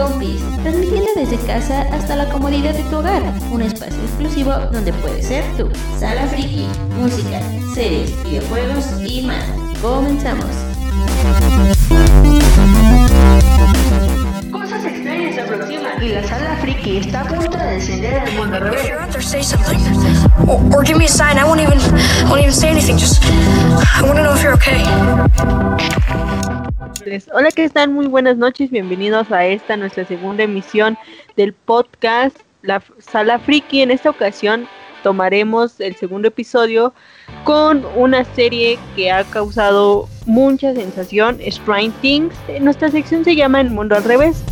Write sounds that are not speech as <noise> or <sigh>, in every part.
Combis, transmitiendo desde casa hasta la comodidad de tu hogar. Un espacio exclusivo donde puedes ser tú. Sala Friki, música, series, videojuegos y más. Comenzamos. Cosas extrañas se aproximan y la sala friki está a punto de descender al mundo al revés. say something. Or, or give me a sign. I won't even I won't even say anything. Just I want to know if you're okay. Hola, ¿qué están? Muy buenas noches. Bienvenidos a esta nuestra segunda emisión del podcast La Sala Friki. En esta ocasión tomaremos el segundo episodio con una serie que ha causado mucha sensación, Strange Things. Nuestra sección se llama El Mundo al Revés.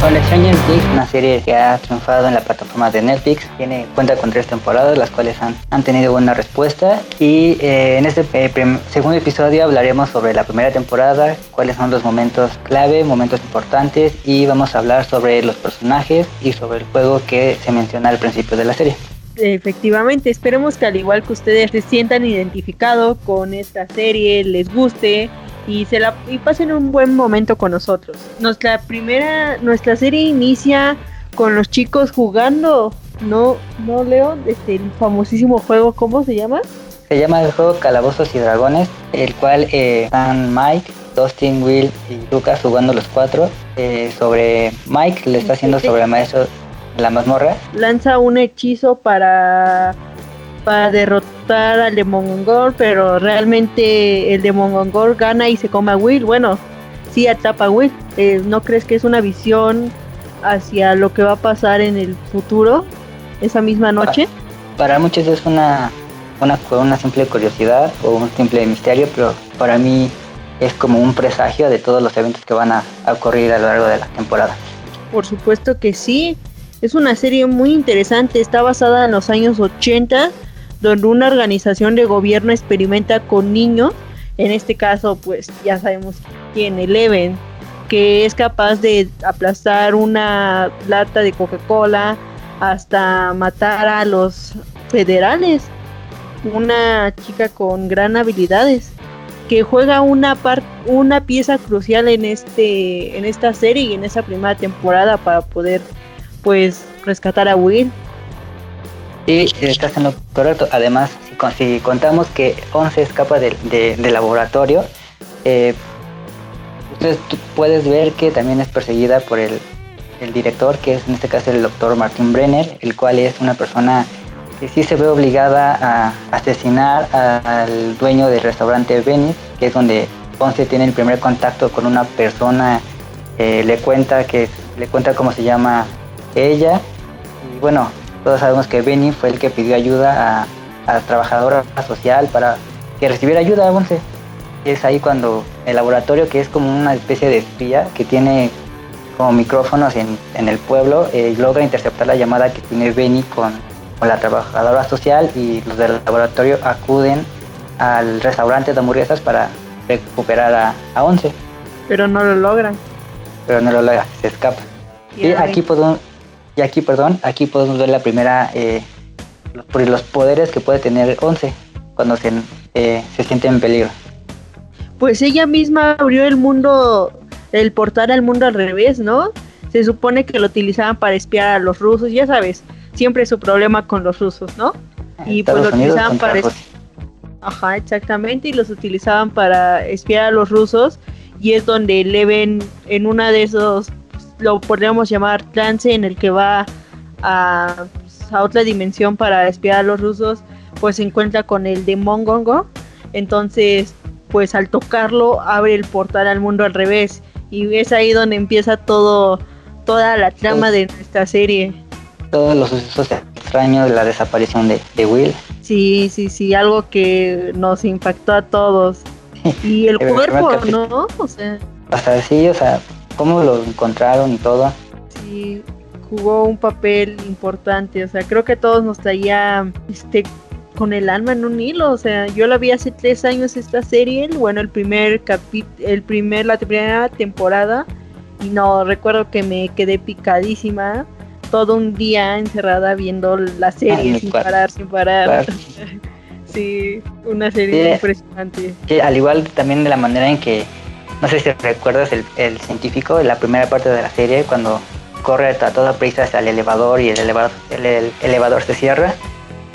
Stranger Things, una serie que ha triunfado en la plataforma de Netflix, tiene cuenta con tres temporadas, las cuales han, han tenido buena respuesta. Y eh, en este eh, segundo episodio hablaremos sobre la primera temporada, cuáles son los momentos clave, momentos importantes, y vamos a hablar sobre los personajes y sobre el juego que se menciona al principio de la serie. Efectivamente, esperemos que al igual que ustedes se sientan identificados con esta serie, les guste y se la y pasen un buen momento con nosotros. Nuestra primera nuestra serie inicia con los chicos jugando, no no Leo, este el famosísimo juego, ¿cómo se llama? Se llama el juego Calabozos y Dragones, el cual eh, están Mike, Dustin, Will y Lucas jugando los cuatro eh, sobre Mike le está haciendo sobre el maestro la mazmorra. Lanza un hechizo para para derrotar al Demogorgon, pero realmente el Demogorgon gana y se come a Will. Bueno, sí atrapa a Will. Eh, ¿No crees que es una visión hacia lo que va a pasar en el futuro esa misma noche? Para, muchos es una, una, una simple curiosidad o un simple misterio, pero para mí es como un presagio de todos los eventos que van a, a ocurrir a lo largo de la temporada. Por supuesto que sí. Es una serie muy interesante, está basada en los años 80 donde una organización de gobierno experimenta con niños, en este caso pues ya sabemos quién, Eleven, que es capaz de aplastar una lata de Coca-Cola hasta matar a los federales. Una chica con gran habilidades que juega una una pieza crucial en este en esta serie y en esa primera temporada para poder pues rescatar a Will Sí, estás en lo correcto. Además, si, contamos que 11 escapa del de, laboratorio, eh, ustedes puedes ver que también es perseguida por el, director, que es en este caso el doctor Martin Brenner, el cual es una persona que sí se ve obligada a asesinar al dueño del restaurante Venice, que es donde Ponce tiene el primer contacto con una persona, eh, le cuenta que le cuenta cómo se llama ella y bueno, todos sabemos que Benny fue el que pidió ayuda a, a trabajadora social para que recibiera ayuda, Once. Es ahí cuando el laboratorio, que es como una especie de espía que tiene como micrófonos en, el pueblo, eh, logra interceptar la llamada que tiene Benny con, la trabajadora social y los del laboratorio acuden al restaurante de hamburguesas para recuperar a, a Once. Pero no lo logran. Pero no lo logran, se escapa. Y aquí podemos, y aquí, perdón, aquí podemos ver la primera, eh, los, los poderes que puede tener Once cuando se, eh, se siente en peligro. Pues ella misma abrió el mundo, el portal al mundo al revés, ¿no? Se supone que lo utilizaban para espiar a los rusos, ya sabes, siempre su problema con los rusos, ¿no? Y pues lo utilizaban para... Ajá, exactamente, y los utilizaban para espiar a los rusos y es donde le ven en una de esos lo podríamos llamar trance en el que va a, a otra dimensión para espiar a los rusos, pues se encuentra con el Demon Gongo. Entonces, pues al tocarlo abre el portal al mundo al revés y es ahí donde empieza todo toda la trama de nuestra serie. Todos los sucesos extraños de la desaparición de, de Will. Sí, sí, sí, algo que nos impactó a todos. <laughs> Y el cuerpo, ¿no? O sea. Hasta sí, o sea, cómo lo encontraron y todo. Sí, jugó un papel importante, o sea, creo que todos nos traía este con el alma en un hilo, o sea, yo la vi hace tres años esta serie, bueno, el primer capítulo, el primer, la primera temporada, y no, recuerdo que me quedé picadísima todo un día encerrada viendo la serie sin parar, sin parar. <laughs> sí, una serie impresionante. Que al igual también de la manera en que no sé si recuerdas el, el científico en la primera parte de la serie cuando corre a toda prisa hacia el elevador y el elevador, el, elevador se cierra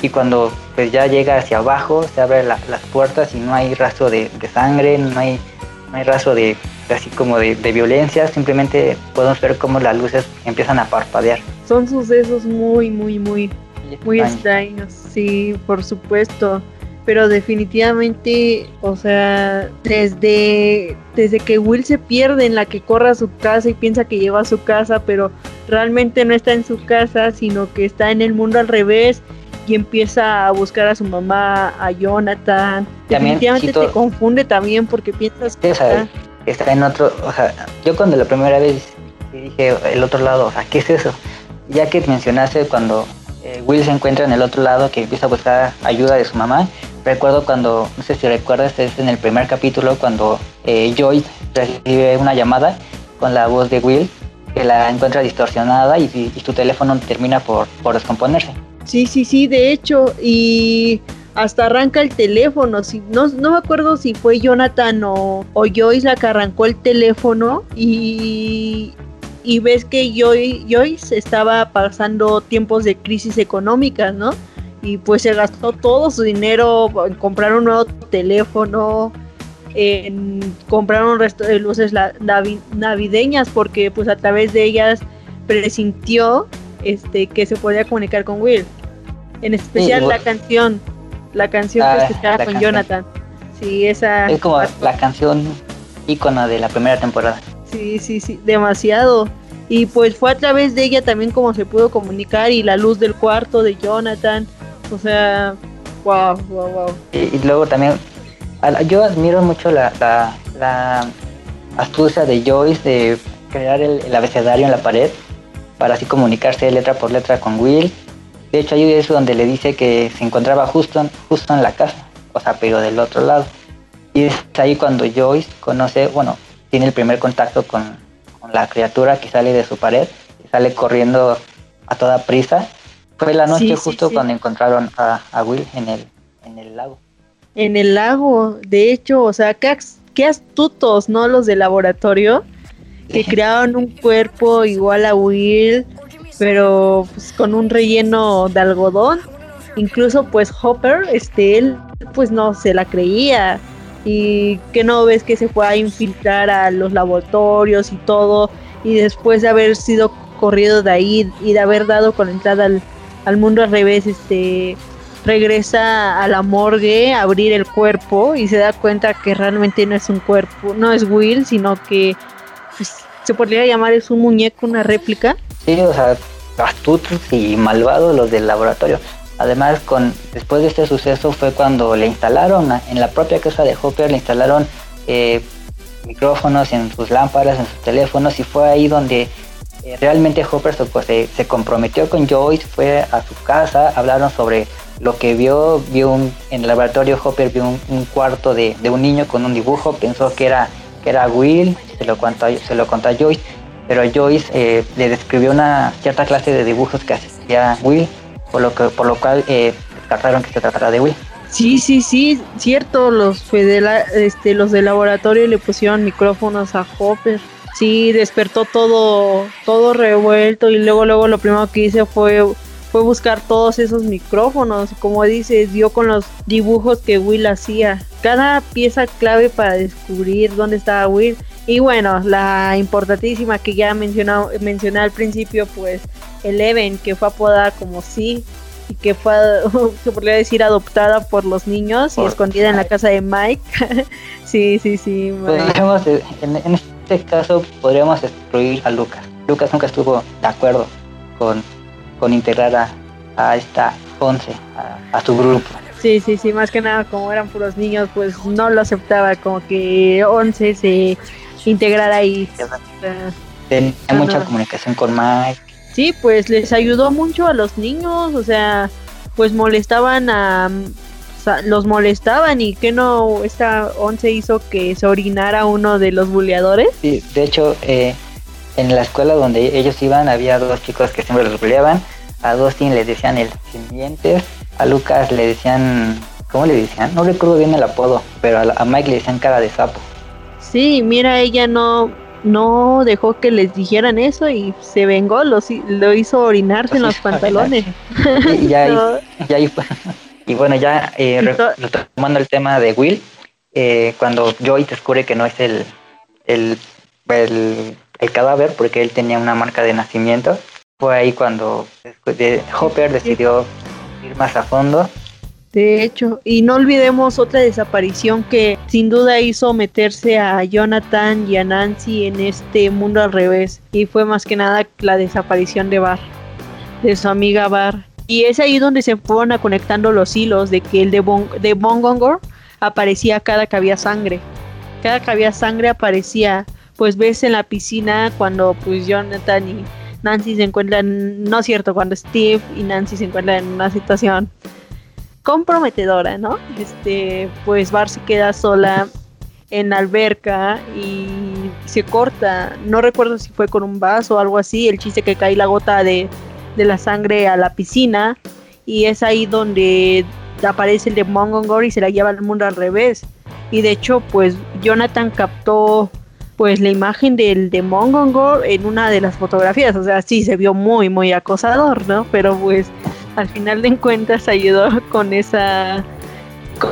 y cuando pues ya llega hacia abajo se abren las puertas y no hay rastro de, sangre, no hay, no hay rastro de así como de, violencia, simplemente podemos ver cómo las luces empiezan a parpadear. Son sucesos muy, muy, muy, muy extraños, sí, por supuesto pero definitivamente, o sea, desde, desde que Will se pierde en la que corre a su casa y piensa que lleva a su casa, pero realmente no está en su casa, sino que está en el mundo al revés y empieza a buscar a su mamá, a Jonathan. definitivamente te confunde también porque piensas que está... en otro, o sea, yo cuando la primera vez dije el otro lado, o sea, ¿qué es eso? Ya que mencionaste cuando eh, Will se encuentra en el otro lado que empieza a buscar ayuda de su mamá, Recuerdo cuando, no sé si recuerdas, es en el primer capítulo cuando eh, Joy recibe una llamada con la voz de Will que la encuentra distorsionada y, y tu teléfono termina por, por descomponerse. Sí, sí, sí, de hecho, y hasta arranca el teléfono. Si, no, no me acuerdo si fue Jonathan o, o Joyce la que arrancó el teléfono y, y ves que Joy, Joyce estaba pasando tiempos de crisis económica, ¿no? Y pues se gastó todo su dinero en comprar un nuevo teléfono, en comprar un resto de luces navideñas porque pues a través de ellas presintió este que se podía comunicar con Will. En especial la canción, la canción que ah, escuchaba con Jonathan. Sí, esa es como la canción ícono de la primera temporada. Sí, sí, sí, demasiado. Y pues fue a través de ella también como se pudo comunicar y la luz del cuarto de Jonathan o sea, wow, wow, wow. Y, luego también, yo admiro mucho la, la, astucia de Joyce de crear el, abecedario en la pared para así comunicarse letra por letra con Will. De hecho, ahí es donde le dice que se encontraba justo, justo en la casa, o sea, pero del otro lado. Y es ahí cuando Joyce conoce, bueno, tiene el primer contacto con, la criatura que sale de su pared, sale corriendo a toda prisa fue la noche justo cuando encontraron a, Will en el, en el lago. En el lago, de hecho, o sea, qué, qué astutos, ¿no? Los de laboratorio, que <laughs> crearon un cuerpo igual a Will, pero pues, con un relleno de algodón. Incluso pues Hopper, este, él pues no se la creía. Y que no ves que se fue a infiltrar a los laboratorios y todo. Y después de haber sido corrido de ahí y de haber dado con entrada al, al mundo al revés, este regresa a la morgue a abrir el cuerpo y se da cuenta que realmente no es un cuerpo, no es Will, sino que pues, se podría llamar es un muñeco, una réplica. Sí, o sea, astutos y malvados los del laboratorio. Además, con después de este suceso fue cuando le instalaron en la propia casa de Hopper, le instalaron eh, micrófonos en sus lámparas, en sus teléfonos y fue ahí donde eh, realmente Hopper pues, se, comprometió con Joyce, fue a su casa, hablaron sobre lo que vio, vio en el laboratorio Hopper vio un, cuarto de, un niño con un dibujo, pensó que era, que era Will, se lo contó, se lo contó a Joyce, pero Joyce eh, le describió una cierta clase de dibujos que hacía Will, por lo, que, por lo cual eh, descartaron que se tratara de Will. Sí, sí, sí, cierto, los, este, los de laboratorio le pusieron micrófonos a Hopper sí despertó todo, todo revuelto y luego, luego lo primero que hice fue, fue buscar todos esos micrófonos, como dices, dio con los dibujos que Will hacía. Cada pieza clave para descubrir dónde estaba Will. Y bueno, la importantísima que ya mencionado, mencioné al principio, pues Eleven, que fue apodada como sí y que fue, <laughs> se podría decir, adoptada por los niños y escondida en la casa de Mike. <laughs> sí, sí, sí. Pues, en, este caso podríamos excluir a Lucas. Lucas nunca estuvo de acuerdo con, con integrar a, esta once, a, su grupo. Sí, sí, sí, más que nada como eran puros niños, pues no lo aceptaba, como que once se integrara ahí. Tenía mucha comunicación con Mike. Sí, pues les ayudó mucho a los niños, o sea, pues molestaban a los molestaban y que no esta once hizo que se orinara uno de los buleadores. Sí, de hecho, eh, en la escuela donde ellos iban había dos chicos que siempre los buleaban. A Dustin le decían el sin dientes, a Lucas le decían, ¿cómo le decían? No recuerdo bien el apodo, pero a, Mike le decían cara de sapo. Sí, mira, ella no, no dejó que les dijeran eso y se vengó, lo, lo hizo orinarse en los <laughs> pantalones. Y, ya, y <laughs> bueno, ya eh, retomando el tema de Will, eh, cuando Joy descubre que no es el, el, el, cadáver, porque él tenía una marca de nacimiento, fue ahí cuando de, Hopper decidió ir más a fondo de hecho, y no olvidemos otra desaparición que sin duda hizo meterse a Jonathan y a Nancy en este mundo al revés. Y fue más que nada la desaparición de Bar, de su amiga Bar. Y es ahí donde se fueron conectando los hilos de que el de, bon de Bongongor aparecía cada que había sangre. Cada que había sangre aparecía, pues ves en la piscina cuando pues Jonathan y Nancy se encuentran, no es cierto, cuando Steve y Nancy se encuentran en una situación comprometedora, ¿no? Este, pues Bar se queda sola en la alberca y se corta, no recuerdo si fue con un vaso o algo así, el chiste que cae la gota de, de la sangre a la piscina y es ahí donde aparece el de Mongongor y se la lleva al mundo al revés. Y de hecho, pues Jonathan captó pues la imagen del de Mongongor en una de las fotografías, o sea, sí se vio muy muy acosador, ¿no? Pero pues al final de cuentas ayudó con esa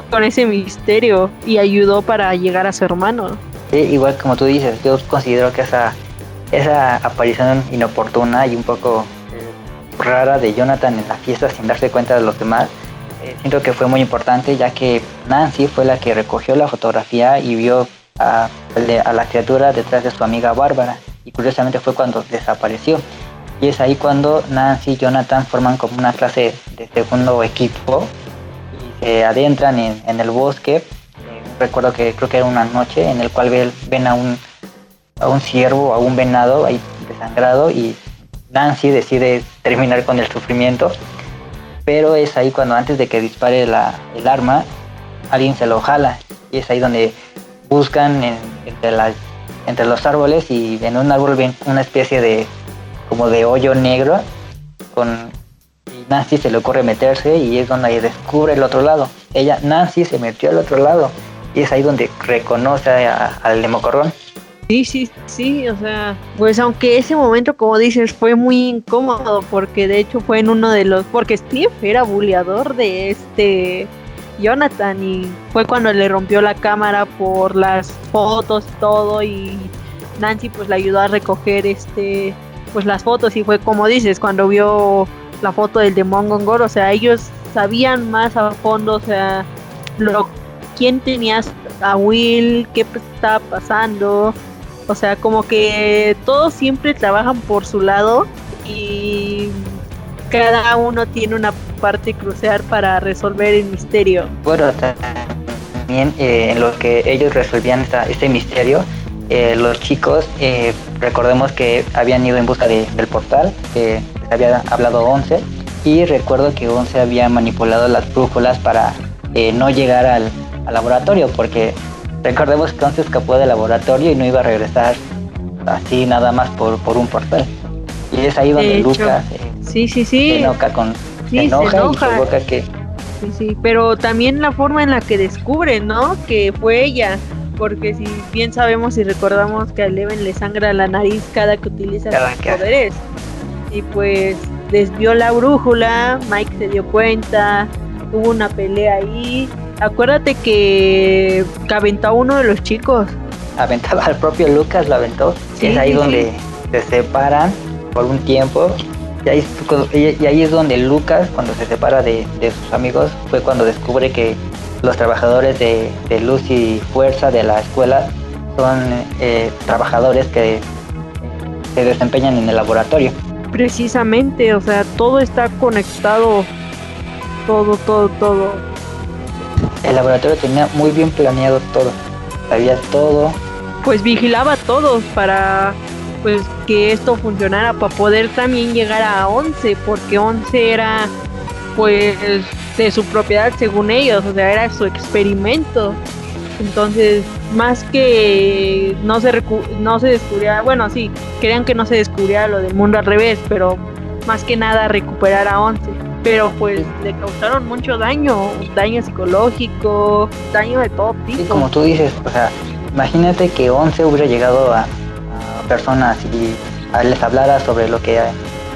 con ese misterio y ayudó para llegar a su hermano. Igual como tú dices, yo considero que esa esa aparición inoportuna y un poco rara de Jonathan en la fiesta sin darse cuenta de los demás, eh, siento que fue muy importante ya que Nancy fue la que recogió la fotografía y vio a, la criatura detrás de su amiga Bárbara y curiosamente fue cuando desapareció. Y es ahí cuando Nancy y Jonathan forman como una clase de segundo equipo y se adentran en, el bosque. Eh, recuerdo que creo que era una noche en el cual ven, a un a un ciervo, a un venado ahí desangrado y Nancy decide terminar con el sufrimiento. Pero es ahí cuando antes de que dispare el arma, alguien se lo jala. Y es ahí donde buscan entre, los árboles y en un árbol ven una especie de como de hoyo negro con Nancy se le ocurre meterse y es donde descubre el otro lado. Ella, Nancy, se metió al otro lado y es ahí donde reconoce al democorrón. Sí, sí, sí, o sea, pues aunque ese momento, como dices, fue muy incómodo porque de hecho fue en uno de los, porque Steve era buleador de este Jonathan y fue cuando le rompió la cámara por las fotos todo y Nancy pues le ayudó a recoger este pues las fotos y fue como dices, cuando vio la foto del de Mongongor, o sea, ellos sabían más a fondo, o sea, lo, quién tenías a Will, qué estaba pasando, o sea, como que todos siempre trabajan por su lado y cada uno tiene una parte crucial para resolver el misterio. Bueno, también eh, en lo que ellos resolvían esta, este misterio, eh, los chicos, eh, recordemos que habían ido en busca del portal, que había hablado 11, y recuerdo que 11 había manipulado las brújulas para no llegar al, laboratorio, porque recordemos que 11 escapó del laboratorio y no iba a regresar así nada más por, por un portal. Y es ahí donde Lucas sí, sí, sí. se enoja con se enoja, y que sí, sí, pero también la forma en la que descubre, ¿no? Que fue ella porque si bien sabemos y recordamos que a Eleven le sangra la nariz cada que utiliza sus poderes. Y pues desvió la brújula, Mike se dio cuenta, hubo una pelea ahí. Acuérdate que, que aventó a uno de los chicos. Aventaba <laughs> al propio Lucas, lo aventó. es ahí donde se separan por un tiempo. Y ahí, y ahí, es donde Lucas, cuando se separa de, de sus amigos, fue cuando descubre que los trabajadores de, luz y fuerza de la escuela son eh, trabajadores que se desempeñan en el laboratorio. Precisamente, o sea, todo está conectado, todo, todo, todo. El laboratorio tenía muy bien planeado todo, sabía todo. Pues vigilaba todo para pues que esto funcionara para poder también llegar a 11, porque 11 era pues de su propiedad según ellos, o sea, era su experimento. Entonces, más que no se no se bueno, sí, querían que no se descubriera lo del mundo al revés, pero más que nada recuperar a Once. Pero pues le causaron mucho daño, daño psicológico, daño de todo tipo. Sí, como tú dices, o sea, imagínate que 11 hubiera llegado a, a personas y a- les hablara sobre lo que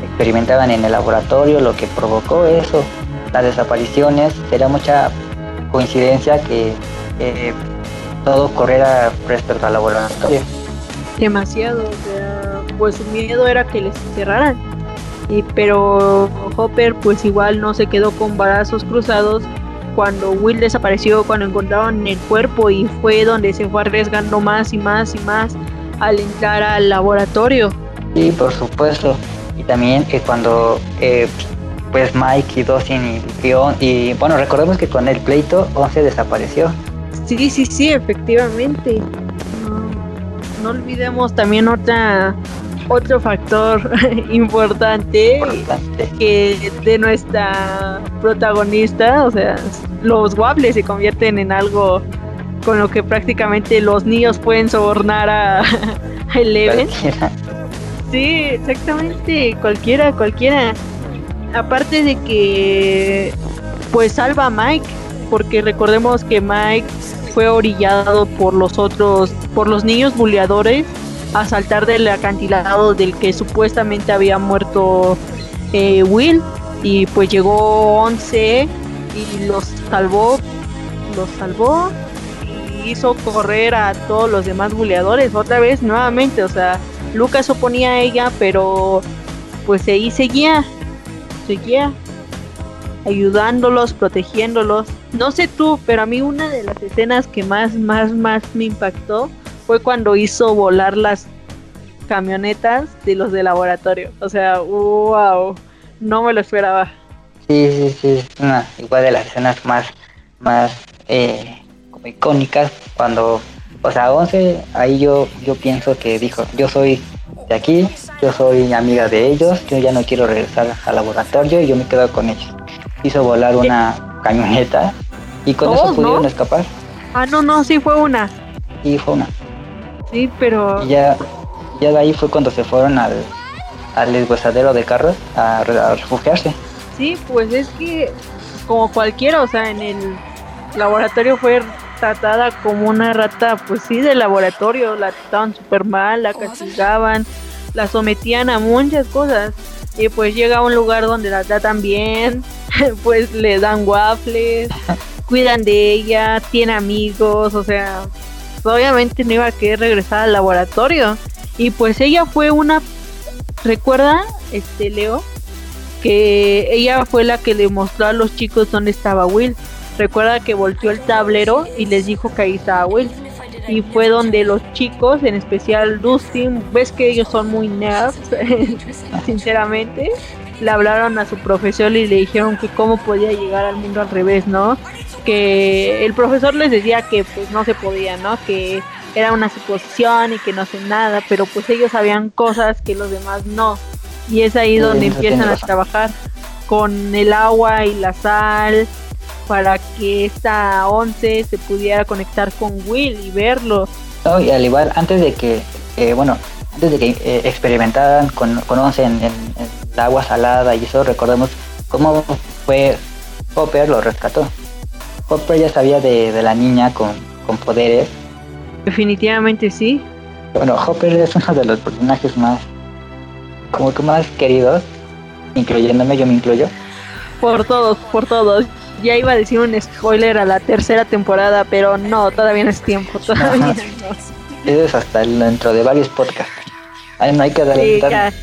experimentaban en el laboratorio, lo que provocó eso, las desapariciones, sería mucha coincidencia que eh, todo corriera respecto al laboratorio. demasiado, o sea, pues su miedo era que les encerraran. Y pero Hopper pues igual no se quedó con brazos cruzados cuando Will desapareció, cuando encontraron el cuerpo y fue donde se fue arriesgando más y más y más al entrar al laboratorio. Sí, por supuesto. Y también que cuando eh, pues Mike y Dawson y Fion, y bueno, recordemos que con el pleito 11 desapareció. Sí, sí, sí, efectivamente. No, no olvidemos también otra otro factor <laughs> importante Importante. que de nuestra protagonista, o sea, los waffles se convierten en algo con lo que prácticamente los niños pueden sobornar a, <laughs> a Eleven. Cualquiera. Sí, exactamente, cualquiera, cualquiera. Aparte de que pues salva a Mike, porque recordemos que Mike fue orillado por los otros, por los niños buleadores a saltar del acantilado del que supuestamente había muerto eh, Will y pues llegó 11 y los salvó, los salvó y hizo correr a todos los demás buleadores otra vez nuevamente, o sea, Lucas oponía a ella, pero pues ahí seguía, seguía ayudándolos, protegiéndolos. No sé tú, pero a mí una de las escenas que más, más, más me impactó fue cuando hizo volar las camionetas de los de laboratorio. O sea, wow, no me lo esperaba. Sí, sí, sí, es una igual de las escenas más, más eh, como icónicas cuando, o sea, 11, ahí yo, yo pienso que dijo, yo soy de aquí, yo soy amiga de ellos, yo ya no quiero regresar al laboratorio y yo me quedo con ellos. Hizo volar una camioneta y con eso Todos, pudieron ¿no? escapar Ah, no, no, sí fue una. y fue una. Sí, pero Y ya, ya de ahí fue cuando se fueron al, al deshuesadero de carros a refugiarse. sí, pues es que como cualquiera, o sea, en el laboratorio fue tratada como una rata, pues sí, de laboratorio, la trataban súper mal, la castigaban, la sometían a muchas cosas. Y pues llega a un lugar donde la tratan bien, <laughs> pues le dan waffles, cuidan de ella, tiene amigos, o sea, obviamente no iba a querer regresar al laboratorio. Y pues ella fue una, recuerda, este Leo, que ella fue la que le mostró a los chicos dónde estaba Will. Recuerda que volteó el tablero y les dijo que ahí estaba Will. Y fue donde los chicos, en especial Dustin, ves que ellos son muy nerds, <laughs> sinceramente, le hablaron a su profesor y le dijeron que cómo podía llegar al mundo al revés, ¿no? Que el profesor les decía que pues no se podía, ¿no? Que era una suposición y que no sé nada, pero pues ellos sabían cosas que los demás no. Y es ahí donde empiezan a trabajar con el agua y la sal para que esta once se pudiera conectar con Will y verlo. No, y al igual, antes de que, eh, bueno, antes de que eh, experimentaran con, con Once en, en- en el agua salada y eso, recordemos cómo fue Hopper lo rescató. Hopper ya sabía de, de la niña con, con poderes. Definitivamente sí. Bueno, Hopper es uno de los personajes más, como que más queridos, incluyéndome, yo me incluyo. Por todos, por todos. Ya iba a decir un spoiler a la tercera temporada, pero no, todavía no es tiempo. Todavía Ajá. no. Eso es hasta dentro de varios podcasts. Ay, no hay que Sí, ya.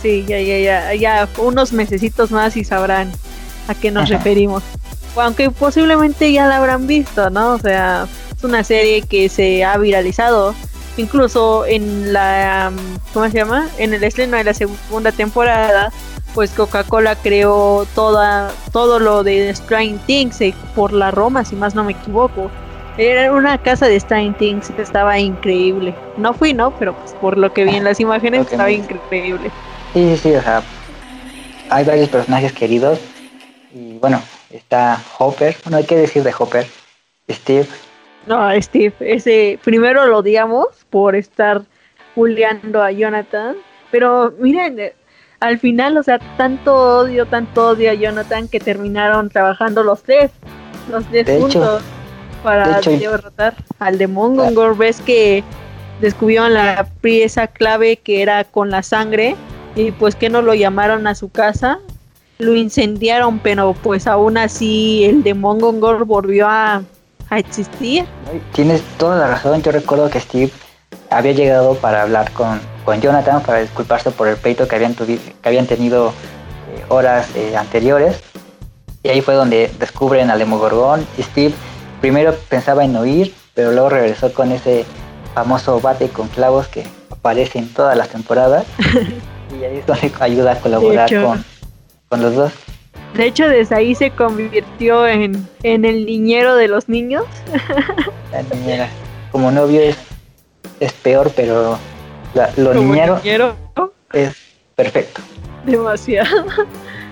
Sí, ya, ya, ya, ya. Unos mesecitos más y sabrán a qué nos Ajá. referimos. Aunque posiblemente ya la habrán visto, ¿no? O sea, es una serie que se ha viralizado. Incluso en la, ¿cómo se llama? En el estreno de la segunda temporada, pues Coca-Cola creó toda, todo lo de Strange Things eh, por la Roma, si más no me equivoco. Era una casa de Strange Things estaba increíble. No fui, ¿no? Pero pues por lo que vi en las imágenes estaba increíble. Sí, sí, sí, o sea, hay varios personajes queridos. Y bueno, está Hopper, bueno, hay que decir de Hopper, Steve, No, Steve, ese primero lo odiamos por estar bulleando a Jonathan, pero miren, eh, al final, o sea, tanto odio, tanto odio a Jonathan que terminaron trabajando los tres, los tres De hecho. juntos. para De hecho, derrotar al Demon Gongor. Ves que descubrieron la pieza clave que era con la sangre y pues que no lo llamaron a su casa. Lo incendiaron, pero pues aún así el Demon Gongor volvió a, a existir. Tienes toda la razón. Yo recuerdo que Steve había llegado para hablar con, con Jonathan para disculparse por el peito que habían, que habían tenido eh, horas eh, anteriores. Y ahí fue donde descubren al Demogorgón. Steve primero pensaba en huir, pero luego regresó con ese famoso bate con clavos que aparece en todas las temporadas. <laughs> y ahí es donde ayuda a colaborar con, con los dos. De hecho, desde ahí se convirtió en, en el niñero de los niños. La niñera. Como novio es, es peor, pero la- lo como niñero niñero. es perfecto. Demasiado.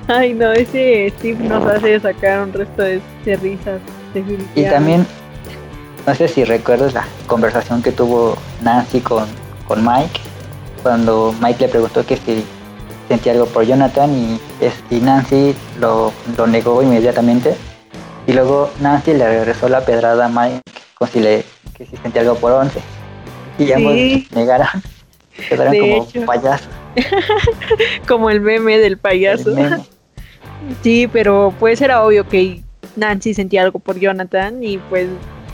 Ay, no, ese Steve nos hace sacar un resto de, de risas. Y también, no sé si recuerdas la conversación que tuvo Nancy con, con Mike, cuando Mike le preguntó que si sentía algo por Jonathan y, es- y Nancy lo, lo negó inmediatamente. Y luego Nancy le regresó la pedrada a Mike con si le, que si sentía algo por Once. Y ambos Sí. negaron. Quedaron De como hecho. payasos. <laughs> Como el meme del payaso. Meme. <laughs> Sí, pero pues era obvio que Nancy sentía algo por Jonathan y pues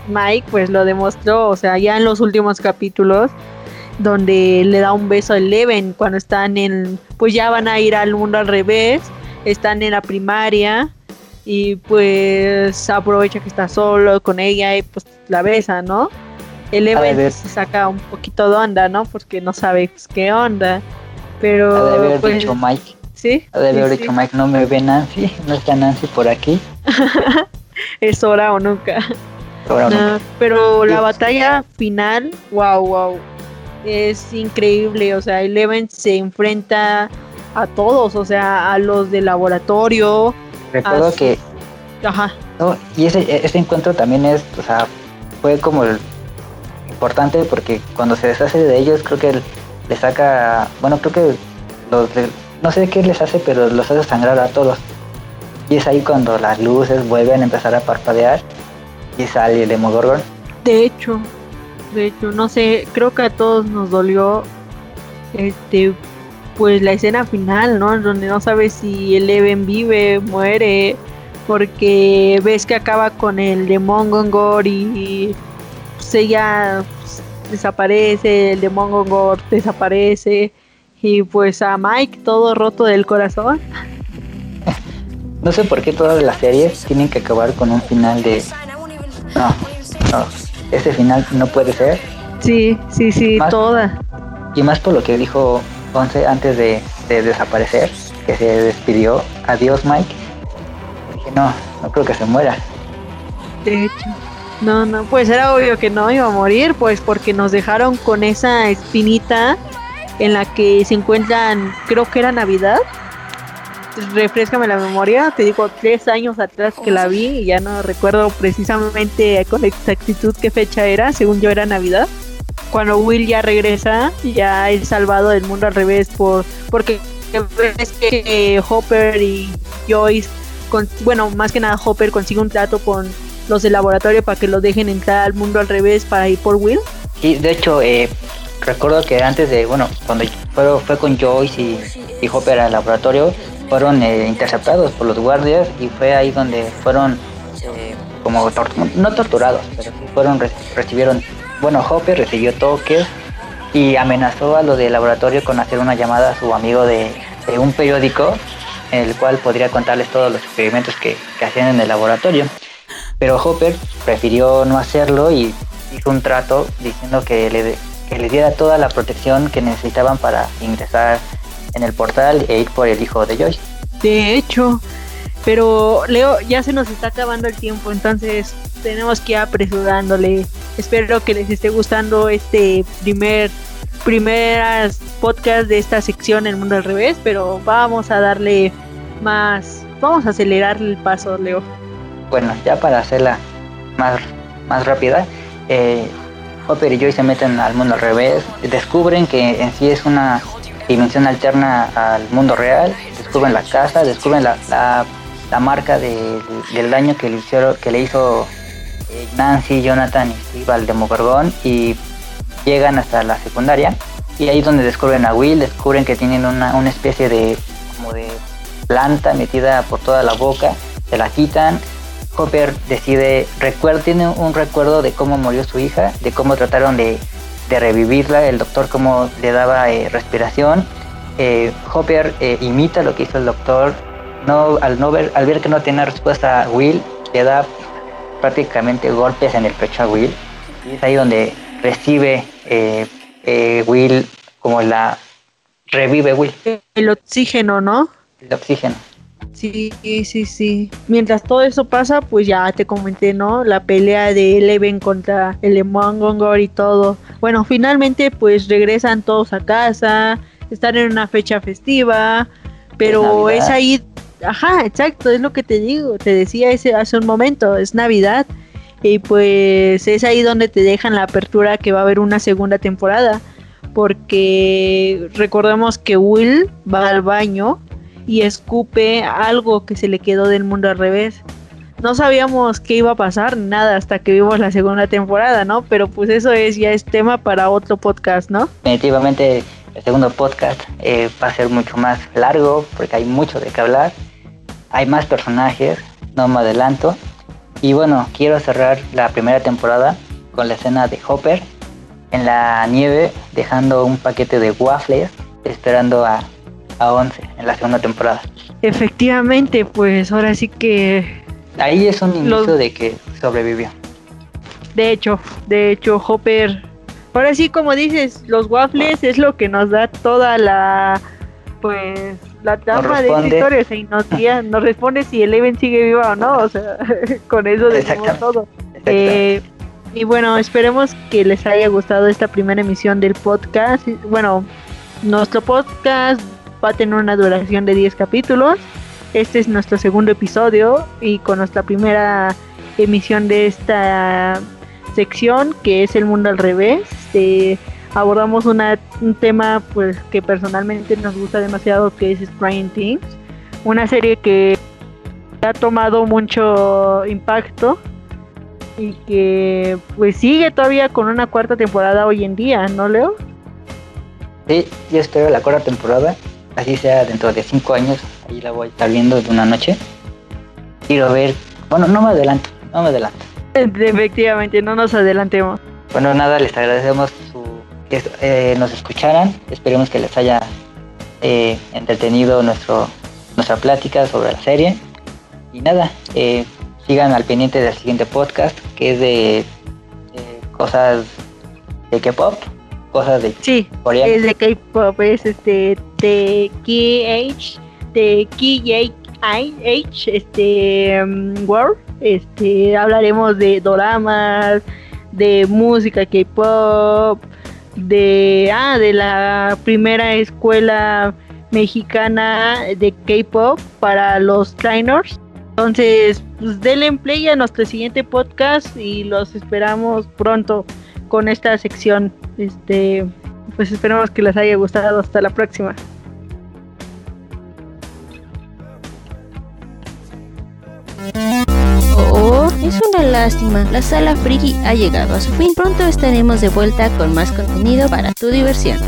Mike pues lo demostró, o sea, ya en los últimos capítulos donde le da un beso a Eleven cuando están en, pues ya van a ir al mundo al revés, están en la primaria y pues aprovecha que está solo con ella y pues la besa, ¿no? Eleven ver. se saca un poquito de onda, ¿no? Porque no sabe pues, qué onda, pero Ha de haber pues, dicho Mike. sí, Ha de haber sí, dicho sí. Mike, no me ve Nancy, no está Nancy por aquí. <laughs> es hora o nunca. Ahora no. No, pero la batalla final, wow, wow, es increíble. O sea, Eleven se enfrenta a todos, o sea, a los del laboratorio. Recuerdo que Ajá, No, y ese, ese encuentro también es, o sea, fue como el- importante porque cuando se deshace de ellos creo que le saca, bueno, creo que los de- no sé qué les hace, pero los hace sangrar a todos. Y es ahí cuando las luces vuelven a empezar a parpadear y sale el Demogorgon. de hecho, de hecho, no sé, creo que a todos nos dolió, este, pues la escena final, ¿no? Donde no sabes si Eleven vive, muere, porque ves que acaba con el Demon Gongor y pues ella pues, desaparece, el Demon Gongor desaparece y pues a Mike todo roto del corazón. <laughs> No sé por qué todas las series tienen que acabar con un final de no, no, ese final no puede ser. Sí, sí, sí, Más- toda. Y más por lo que dijo Ponce antes de, de desaparecer, que se despidió. Adiós Mike. Dije, no, no creo que se muera. De hecho. No, no, pues era obvio que no iba a morir, pues porque nos dejaron con esa espinita en la que se encuentran, creo que era Navidad. Refrescame la memoria, te digo, tres años atrás que la vi y ya no recuerdo precisamente con exactitud qué fecha era, según yo era Navidad. Cuando Will ya regresa, ya es salvado del mundo al revés por porque ves que Hopper y Joyce, con, bueno, más que nada Hopper consigue un trato con los del laboratorio para que lo dejen entrar al mundo al revés para ir por Will. Y de hecho, eh, recuerdo que antes de, bueno, cuando fue, fue con Joyce y, y Hopper al laboratorio, fueron eh, interceptados por los guardias y fue ahí donde fueron eh, como, no torturados, pero sí fueron, re- recibieron, bueno, Hopper recibió toques y amenazó a los del laboratorio con hacer una llamada a su amigo de, un periódico, en el cual podría contarles todos los experimentos que, que hacían en el laboratorio. Pero Hopper prefirió no hacerlo y hizo un trato diciendo que le, que les diera toda la protección que necesitaban para ingresar en el portal e ir por el hijo de Joyce. De hecho, pero Leo, ya se nos está acabando el tiempo, entonces tenemos que ir apresurándole. Espero que les esté gustando este primer primeras podcast de esta sección El Mundo al Revés, pero vamos a darle más, vamos a acelerar el paso, Leo. Bueno, ya para hacerla más, más rápida, eh, Hopper y Joyce se meten al mundo al revés, descubren que en sí es una dimensión alterna al mundo real, descubren la casa, descubren la, la, la marca de- del daño que le, hicieron, que le hizo eh, Nancy, Jonathan y Steve al Demogorgón y llegan hasta la secundaria y ahí es donde descubren a Will, descubren que tienen una, una especie de como de planta metida por toda la boca, se la quitan. Hopper decide, recuerda, tiene un recuerdo de cómo murió su hija, de cómo trataron de, de revivirla, el doctor cómo le daba eh, respiración. Eh, Hopper eh, imita lo que hizo el doctor, no, al, no ver, al ver que no tiene respuesta a Will, le da prácticamente golpes en el pecho a Will. Y es ahí donde recibe Will como la... revive Will. El oxígeno, ¿no? El oxígeno. Sí, sí, sí. Mientras todo eso pasa, pues ya te comenté, ¿no? La pelea de Eleven contra el Mongongor y todo. Bueno, finalmente pues regresan todos a casa, están en una fecha festiva, pero es, ahí, ajá, exacto, es lo que te digo, te decía ese hace un momento, es Navidad y pues es ahí donde te dejan la apertura que va a haber una segunda temporada, porque recordemos que Will va al baño y escupe algo que se le quedó del mundo al revés. No sabíamos qué iba a pasar, nada, hasta que vimos la segunda temporada, ¿no? Pero pues eso es ya es tema para otro podcast, ¿no? Definitivamente el segundo podcast eh, va a ser mucho más largo porque hay mucho de qué hablar. Hay más personajes, no me adelanto. Y bueno, quiero cerrar la primera temporada con la escena de Hopper en la nieve dejando un paquete de waffles esperando a a 11 en la segunda temporada. Efectivamente, pues ahora sí que... Ahí es un inicio de que sobrevivió. De hecho, de hecho, Hopper... Ahora sí, como dices, los waffles es lo que nos da toda la... Pues la trama de esta historia, o nos, <laughs> nos responde si Eleven sigue viva o no, o sea, <laughs> con eso decimos todo. Eh, y bueno, esperemos que les haya gustado esta primera emisión del podcast. Bueno, nuestro podcast va a tener una duración de 10 capítulos. Este es nuestro segundo episodio y con nuestra primera emisión de esta sección que es el mundo al revés. Este, abordamos una, un tema pues que personalmente nos gusta demasiado que es Stranger Things, una serie que ha tomado mucho impacto y que pues sigue todavía con una cuarta temporada hoy en día, ¿no Leo? Sí, yo espero la cuarta temporada así sea dentro de cinco años, ahí la voy a estar viendo de una noche. Quiero ver, bueno, no me adelanto, no me adelanto. <laughs> Efectivamente, no nos adelantemos. Bueno, nada, les agradecemos su, que eh, nos escucharan, esperemos que les haya eh, entretenido nuestro, nuestra plática sobre la serie. Y nada, eh, sigan al pendiente del siguiente podcast, que es de cosas de K-pop cosas de sí, es de K-pop, es este de KH, de KH, este um, World, este hablaremos de doramas, de música K-pop, de ah, de la primera escuela mexicana de K-pop para los trainers. Entonces, pues denle play a nuestro siguiente podcast y los esperamos pronto con esta sección. Este, pues esperamos que les haya gustado. Hasta la próxima. Oh, es una lástima. La sala friki ha llegado a su fin. Pronto estaremos de vuelta con más contenido para tu diversión.